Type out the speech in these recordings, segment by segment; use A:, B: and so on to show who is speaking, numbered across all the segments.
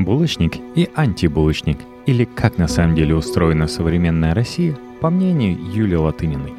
A: Булочник и антибулочник, или как на самом деле устроена современная Россия, по мнению Юлии Латыниной.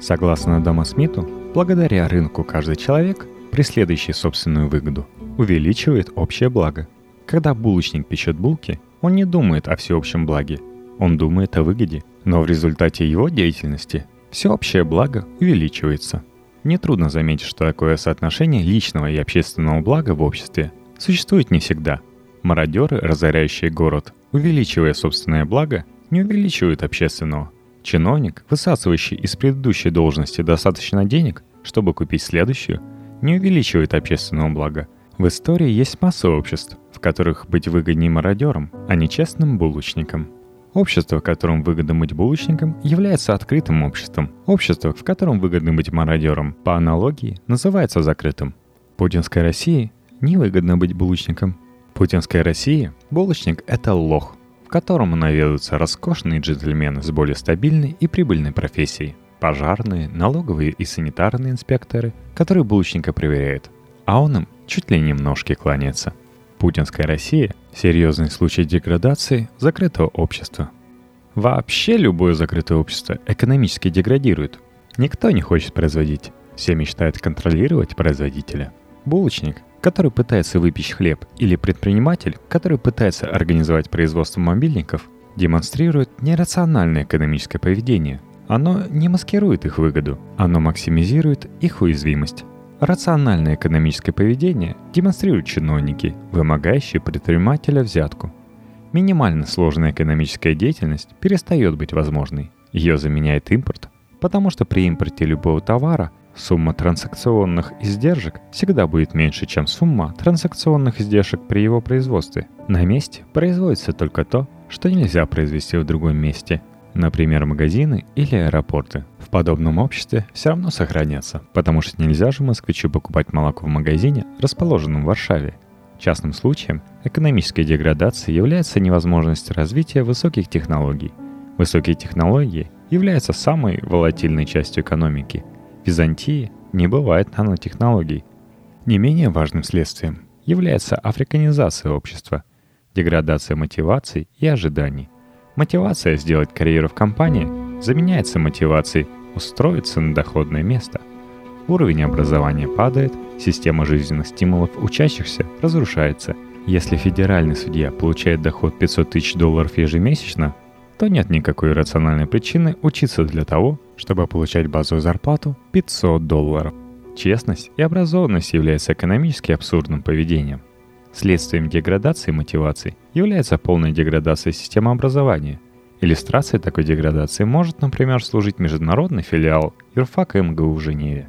A: Согласно Дома Смиту, благодаря рынку каждый человек, преследующий собственную выгоду, увеличивает общее благо. Когда булочник печет булки, он не думает о всеобщем благе, он думает о выгоде, но в результате его деятельности всеобщее благо увеличивается. Нетрудно заметить, что такое соотношение личного и общественного блага в обществе существует не всегда – Мародеры, разоряющие город, увеличивая собственное благо, не увеличивают общественного. Чиновник, высасывающий из предыдущей должности достаточно денег, чтобы купить следующую, не увеличивает общественного блага. В истории есть масса обществ, в которых быть выгоднее мародером, а не честным булочником. Общество, в котором выгодно быть булочником, является открытым обществом. Общество, в котором выгодно быть мародером, по аналогии, называется закрытым. Путинской России невыгодно быть булочником, путинской России булочник – это лох, в котором наведутся роскошные джентльмены с более стабильной и прибыльной профессией. Пожарные, налоговые и санитарные инспекторы, которые булочника проверяют, а он им чуть ли не ножки кланяется. Путинская Россия – серьезный случай деградации закрытого общества. Вообще любое закрытое общество экономически деградирует. Никто не хочет производить. Все мечтают контролировать производителя. Булочник который пытается выпечь хлеб, или предприниматель, который пытается организовать производство мобильников, демонстрирует нерациональное экономическое поведение. Оно не маскирует их выгоду, оно максимизирует их уязвимость. Рациональное экономическое поведение демонстрируют чиновники, вымогающие предпринимателя взятку. Минимально сложная экономическая деятельность перестает быть возможной. Ее заменяет импорт, потому что при импорте любого товара Сумма транзакционных издержек всегда будет меньше, чем сумма транзакционных издержек при его производстве. На месте производится только то, что нельзя произвести в другом месте, например, магазины или аэропорты. В подобном обществе все равно сохранятся, потому что нельзя же москвичу покупать молоко в магазине, расположенном в Варшаве. Частным случаем экономической деградации является невозможность развития высоких технологий. Высокие технологии являются самой волатильной частью экономики – Византии не бывает нанотехнологий. Не менее важным следствием является африканизация общества, деградация мотиваций и ожиданий. Мотивация сделать карьеру в компании заменяется мотивацией устроиться на доходное место. Уровень образования падает, система жизненных стимулов учащихся разрушается. Если федеральный судья получает доход 500 тысяч долларов ежемесячно, то нет никакой рациональной причины учиться для того, чтобы получать базовую зарплату 500 долларов. Честность и образованность являются экономически абсурдным поведением. Следствием деградации мотиваций является полная деградация системы образования. Иллюстрацией такой деградации может, например, служить международный филиал юрфака МГУ в Женеве.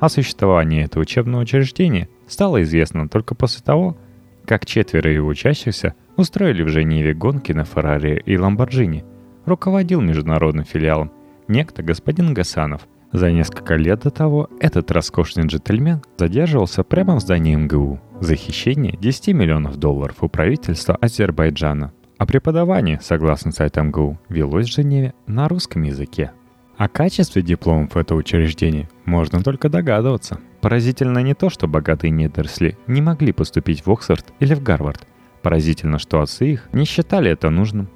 A: О существовании этого учебного учреждения стало известно только после того, как четверо его учащихся устроили в Женеве гонки на Феррари и Ламборджини. Руководил международным филиалом некто господин Гасанов. За несколько лет до того этот роскошный джентльмен задерживался прямо в здании МГУ за хищение 10 миллионов долларов у правительства Азербайджана. А преподавание, согласно сайту МГУ, велось в Женеве на русском языке. О качестве дипломов этого учреждения можно только догадываться. Поразительно не то, что богатые недоросли не могли поступить в Оксфорд или в Гарвард. Поразительно, что отцы их не считали это нужным.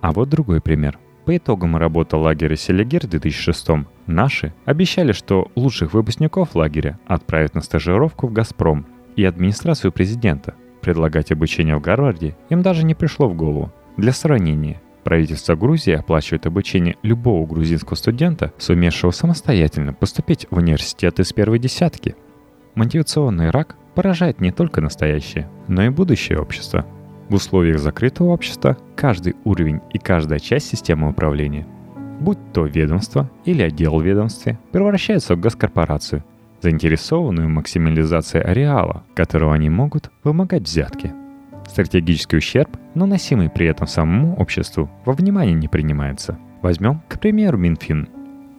A: А вот другой пример. По итогам работы лагеря Селигер в 2006 наши обещали, что лучших выпускников лагеря отправят на стажировку в «Газпром» и администрацию президента. Предлагать обучение в Гарварде им даже не пришло в голову. Для сравнения, правительство Грузии оплачивает обучение любого грузинского студента, сумевшего самостоятельно поступить в университет из первой десятки. Мотивационный рак поражает не только настоящее, но и будущее общество. В условиях закрытого общества каждый уровень и каждая часть системы управления, будь то ведомство или отдел в ведомстве, превращается в госкорпорацию, заинтересованную в максимализации ареала, которого они могут вымогать взятки. Стратегический ущерб, наносимый при этом самому обществу, во внимание не принимается. Возьмем, к примеру, Минфин.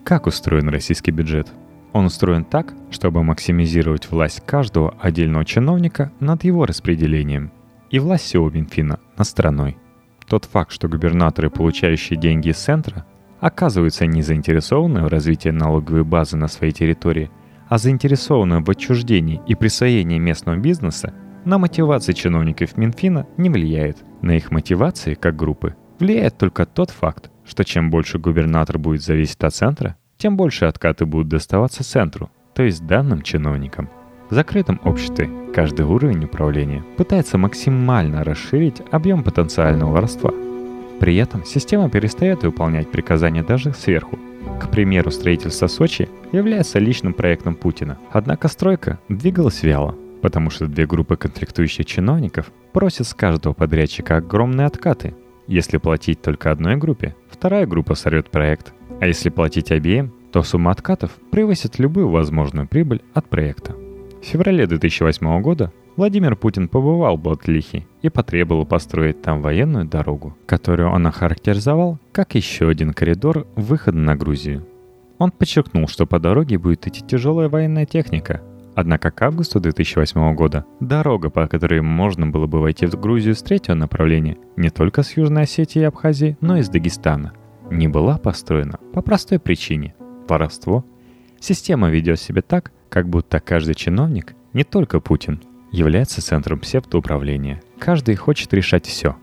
A: Как устроен российский бюджет? Он устроен так, чтобы максимизировать власть каждого отдельного чиновника над его распределением. И власть всего Минфина над страной. Тот факт, что губернаторы, получающие деньги из центра, оказываются не заинтересованы в развитии налоговой базы на своей территории, а заинтересованы в отчуждении и присвоении местного бизнеса, на мотивации чиновников Минфина не влияет. На их мотивации, как группы, влияет только тот факт, что чем больше губернатор будет зависеть от центра, тем больше откаты будут доставаться центру, то есть данным чиновникам. В закрытом обществе каждый уровень управления пытается максимально расширить объем потенциального воровства. При этом система перестает выполнять приказания даже сверху. К примеру, строительство Сочи является личным проектом Путина. Однако стройка двигалась вяло, потому что две группы конфликтующих чиновников просят с каждого подрядчика огромные откаты. Если платить только одной группе, вторая группа сорвет проект, а если платить обеим, то сумма откатов превысит любую возможную прибыль от проекта. В феврале 2008 года Владимир Путин побывал в Батлихе и потребовал построить там военную дорогу, которую он охарактеризовал как еще один коридор выхода на Грузию. Он подчеркнул, что по дороге будет идти тяжелая военная техника, Однако к августу 2008 года дорога, по которой можно было бы войти в Грузию с третьего направления, не только с Южной Осетии и Абхазии, но и с Дагестана, не была построена по простой причине – воровство. Система ведет себя так, как будто каждый чиновник, не только Путин, является центром псевдоуправления. Каждый хочет решать все.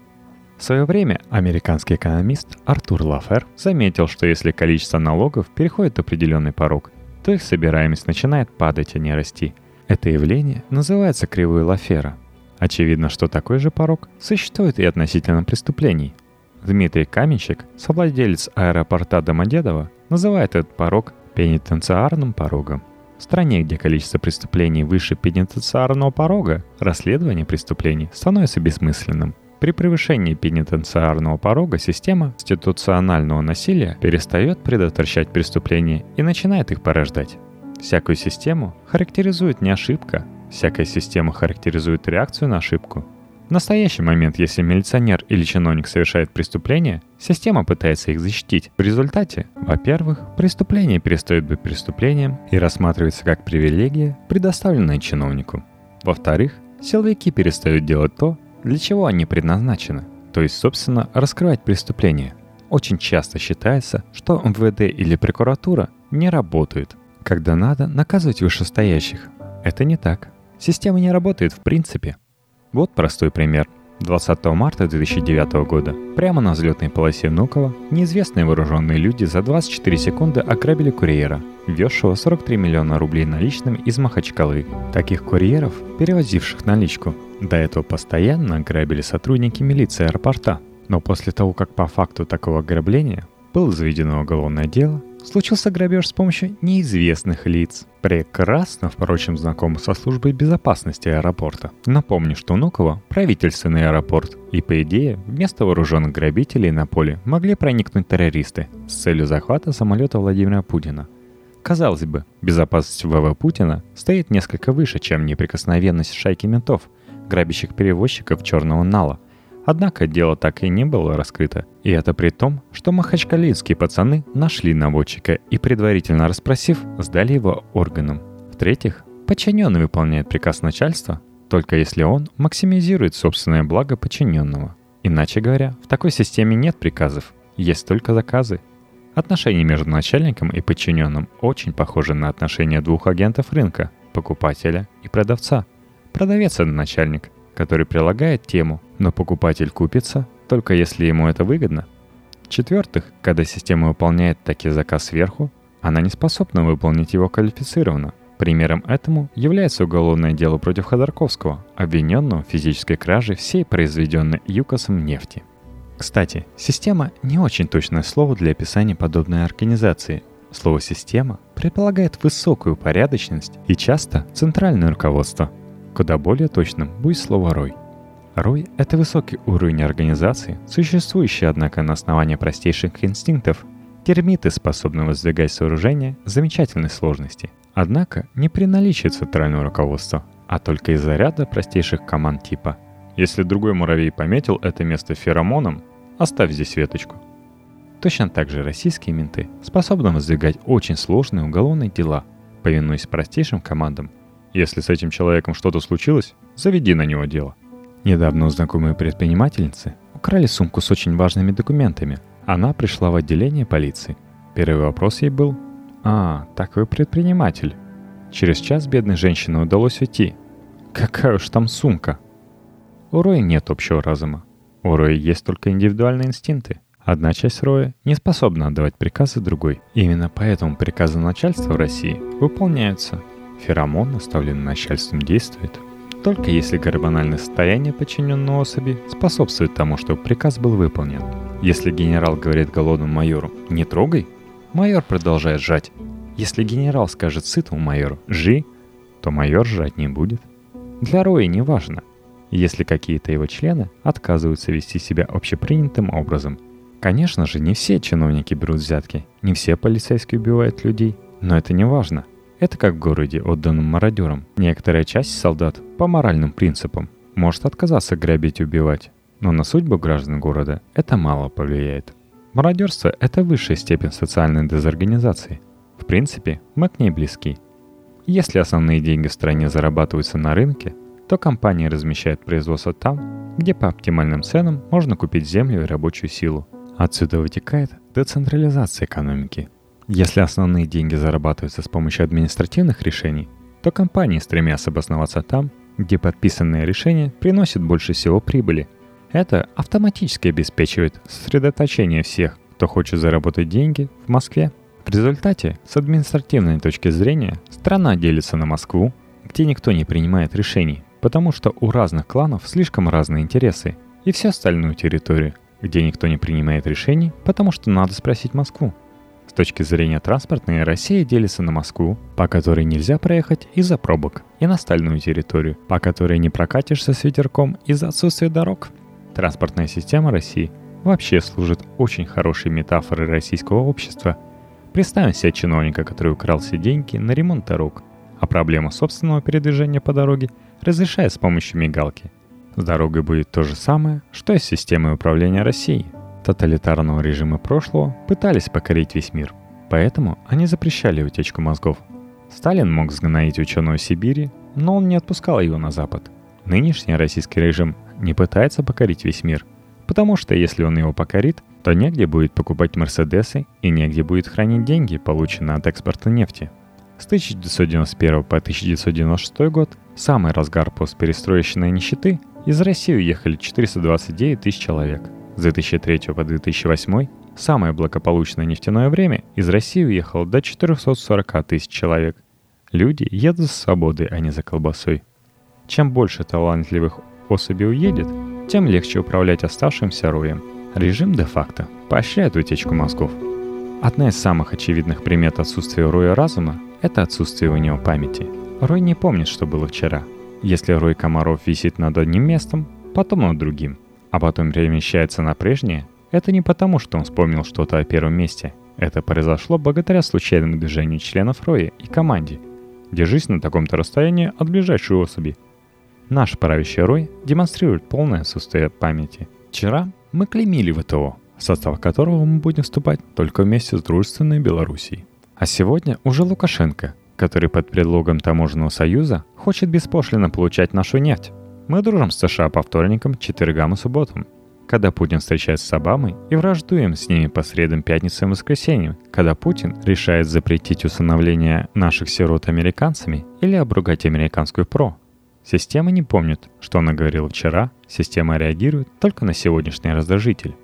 A: В свое время американский экономист Артур Лафер заметил, что если количество налогов переходит определенный порог, то их собираемость начинает падать, а не расти. Это явление называется кривой Лафера. Очевидно, что такой же порог существует и относительно преступлений. Дмитрий Каменщик, совладелец аэропорта Домодедово, называет этот порог пенитенциарным порогом. В стране, где количество преступлений выше пенитенциарного порога, расследование преступлений становится бессмысленным – при превышении пенитенциарного порога система институционального насилия перестает предотвращать преступления и начинает их порождать. Всякую систему характеризует не ошибка, всякая система характеризует реакцию на ошибку. В настоящий момент, если милиционер или чиновник совершает преступление, система пытается их защитить. В результате, во-первых, преступление перестает быть преступлением и рассматривается как привилегия, предоставленная чиновнику. Во-вторых, силовики перестают делать то, для чего они предназначены? То есть, собственно, раскрывать преступления. Очень часто считается, что МВД или прокуратура не работают, когда надо наказывать вышестоящих. Это не так. Система не работает в принципе. Вот простой пример. 20 марта 2009 года прямо на взлетной полосе Внуково неизвестные вооруженные люди за 24 секунды ограбили курьера, везшего 43 миллиона рублей наличными из Махачкалы. Таких курьеров, перевозивших наличку, до этого постоянно грабили сотрудники милиции аэропорта. Но после того, как по факту такого ограбления было заведено уголовное дело, случился грабеж с помощью неизвестных лиц, прекрасно, впрочем, знакомы со службой безопасности аэропорта. Напомню, что Внуково – правительственный аэропорт, и по идее, вместо вооруженных грабителей на поле могли проникнуть террористы с целью захвата самолета Владимира Путина. Казалось бы, безопасность ВВ Путина стоит несколько выше, чем неприкосновенность шайки ментов – грабящих перевозчиков черного нала. Однако дело так и не было раскрыто. И это при том, что махачкалинские пацаны нашли наводчика и, предварительно расспросив, сдали его органам. В-третьих, подчиненный выполняет приказ начальства, только если он максимизирует собственное благо подчиненного. Иначе говоря, в такой системе нет приказов, есть только заказы. Отношения между начальником и подчиненным очень похожи на отношения двух агентов рынка – покупателя и продавца – Продавец — это начальник, который прилагает тему, но покупатель купится, только если ему это выгодно. В-четвертых, когда система выполняет такие заказ сверху, она не способна выполнить его квалифицированно. Примером этому является уголовное дело против Ходорковского, обвиненного в физической краже всей произведенной ЮКОСом нефти. Кстати, система — не очень точное слово для описания подобной организации. Слово «система» предполагает высокую порядочность и часто центральное руководство — Куда более точным будет слово «рой». Рой — это высокий уровень организации, существующий, однако, на основании простейших инстинктов. Термиты способны воздвигать сооружения замечательной сложности. Однако не при наличии центрального руководства, а только из-за ряда простейших команд типа «Если другой муравей пометил это место феромоном, оставь здесь веточку». Точно так же российские менты способны воздвигать очень сложные уголовные дела, повинуясь простейшим командам если с этим человеком что-то случилось, заведи на него дело. Недавно знакомые предпринимательницы украли сумку с очень важными документами. Она пришла в отделение полиции. Первый вопрос ей был «А, так вы предприниматель». Через час бедной женщине удалось уйти. Какая уж там сумка. У Роя нет общего разума. У Роя есть только индивидуальные инстинкты. Одна часть Роя не способна отдавать приказы другой. Именно поэтому приказы начальства в России выполняются. Феромон, наставленный начальством, действует. Только если гормональное состояние подчиненного особи способствует тому, чтобы приказ был выполнен. Если генерал говорит голодному майору «не трогай», майор продолжает жать. Если генерал скажет сытому майору «жи», то майор жать не будет. Для Роя не важно, если какие-то его члены отказываются вести себя общепринятым образом. Конечно же, не все чиновники берут взятки, не все полицейские убивают людей, но это не важно. Это как в городе, отданном мародерам. Некоторая часть солдат по моральным принципам может отказаться грабить и убивать, но на судьбу граждан города это мало повлияет. Мародерство – это высшая степень социальной дезорганизации. В принципе, мы к ней близки – если основные деньги в стране зарабатываются на рынке, то компании размещают производство там, где по оптимальным ценам можно купить землю и рабочую силу. Отсюда вытекает децентрализация экономики. Если основные деньги зарабатываются с помощью административных решений, то компании стремятся обосноваться там, где подписанные решения приносят больше всего прибыли. Это автоматически обеспечивает сосредоточение всех, кто хочет заработать деньги в Москве в результате, с административной точки зрения, страна делится на Москву, где никто не принимает решений, потому что у разных кланов слишком разные интересы, и всю остальную территорию, где никто не принимает решений, потому что надо спросить Москву. Точки зрения транспортной, Россия делится на Москву, по которой нельзя проехать из-за пробок, и на остальную территорию, по которой не прокатишься с ветерком из-за отсутствия дорог. Транспортная система России вообще служит очень хорошей метафорой российского общества – Представим себе чиновника, который украл все деньги на ремонт дорог, а проблему собственного передвижения по дороге разрешает с помощью мигалки. С дорогой будет то же самое, что и с системой управления Россией. Тоталитарного режима прошлого пытались покорить весь мир, поэтому они запрещали утечку мозгов. Сталин мог сгноить ученого Сибири, но он не отпускал его на Запад. Нынешний российский режим не пытается покорить весь мир, потому что если он его покорит, то негде будет покупать Мерседесы и негде будет хранить деньги, полученные от экспорта нефти. С 1991 по 1996 год, самый разгар постперестроечной нищеты, из России уехали 429 тысяч человек. С 2003 по 2008 самое благополучное нефтяное время из России уехало до 440 тысяч человек. Люди едут за свободой, а не за колбасой. Чем больше талантливых особей уедет, тем легче управлять оставшимся роем – Режим де-факто поощряет утечку мозгов. Одна из самых очевидных примет отсутствия Роя разума – это отсутствие у него памяти. Рой не помнит, что было вчера. Если Рой комаров висит над одним местом, потом над другим, а потом перемещается на прежнее, это не потому, что он вспомнил что-то о первом месте. Это произошло благодаря случайному движению членов Роя и команде. Держись на таком-то расстоянии от ближайшей особи. Наш правящий Рой демонстрирует полное отсутствие памяти. Вчера мы клеймили ВТО, в состав которого мы будем вступать только вместе с дружественной Белоруссией. А сегодня уже Лукашенко, который под предлогом таможенного союза хочет беспошлино получать нашу нефть. Мы дружим с США по вторникам, четвергам и субботам, когда Путин встречается с Обамой и враждуем с ними по средам, пятницам и воскресеньям, когда Путин решает запретить усыновление наших сирот американцами или обругать американскую ПРО – Система не помнит, что она говорила вчера, система реагирует только на сегодняшний раздражитель.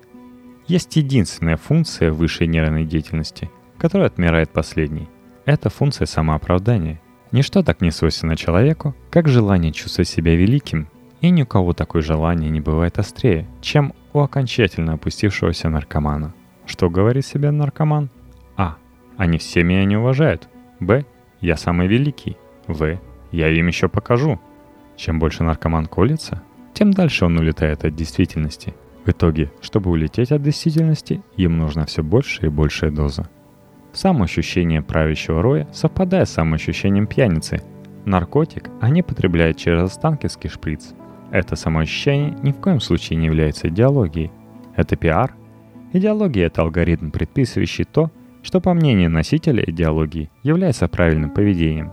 A: Есть единственная функция высшей нервной деятельности, которая отмирает последней. Это функция самооправдания. Ничто так не свойственно человеку, как желание чувствовать себя великим, и ни у кого такое желание не бывает острее, чем у окончательно опустившегося наркомана. Что говорит себе наркоман? А. Они все меня не уважают. Б. Я самый великий. В. Я им еще покажу. Чем больше наркоман колется, тем дальше он улетает от действительности. В итоге, чтобы улететь от действительности, им нужна все больше и большая доза. Самоощущение правящего роя совпадает с самоощущением пьяницы. Наркотик они потребляют через останкинский шприц. Это самоощущение ни в коем случае не является идеологией. Это пиар. Идеология – это алгоритм, предписывающий то, что по мнению носителя идеологии является правильным поведением.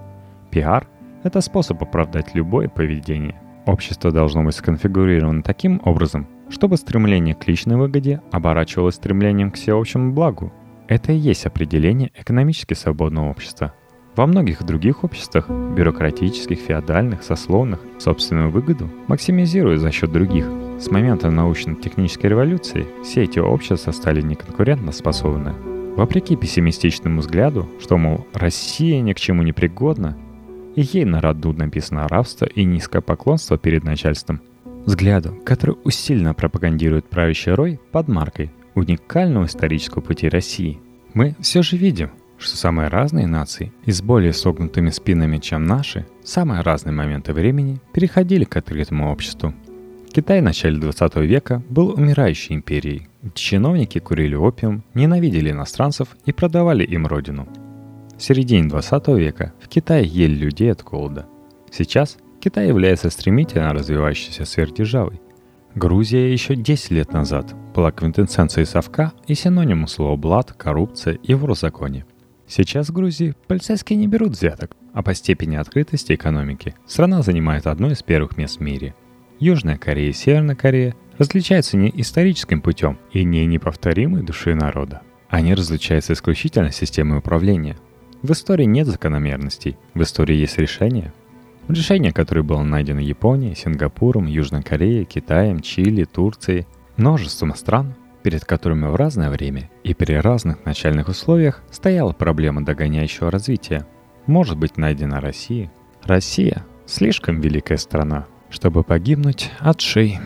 A: Пиар это способ оправдать любое поведение. Общество должно быть сконфигурировано таким образом, чтобы стремление к личной выгоде оборачивалось стремлением к всеобщему благу. Это и есть определение экономически свободного общества. Во многих других обществах, бюрократических, феодальных, сословных, собственную выгоду максимизируют за счет других. С момента научно-технической революции все эти общества стали неконкурентно способны. Вопреки пессимистичному взгляду, что, мол, Россия ни к чему не пригодна, и ей на роду написано рабство и низкое поклонство перед начальством. Взгляду, который усиленно пропагандирует правящий рой под маркой уникального исторического пути России, мы все же видим, что самые разные нации и с более согнутыми спинами, чем наши, в самые разные моменты времени переходили к открытому обществу. Китай в начале 20 века был умирающей империей, чиновники курили опиум, ненавидели иностранцев и продавали им родину. В середине 20 века в Китае ели людей от голода. Сейчас Китай является стремительно развивающейся сверхдержавой. Грузия еще 10 лет назад была квинтэссенцией совка и синонимом слова «блат», «коррупция» и «ворозаконие». Сейчас в Грузии полицейские не берут взяток, а по степени открытости экономики страна занимает одно из первых мест в мире. Южная Корея и Северная Корея различаются не историческим путем и не неповторимой душой народа. Они различаются исключительно системой управления. В истории нет закономерностей, в истории есть решение. Решение, которое было найдено Японией, Сингапуром, Южной Кореей, Китаем, Чили, Турцией, множеством стран, перед которыми в разное время и при разных начальных условиях стояла проблема догоняющего развития, может быть найдена Россия. Россия – слишком великая страна, чтобы погибнуть от шеи.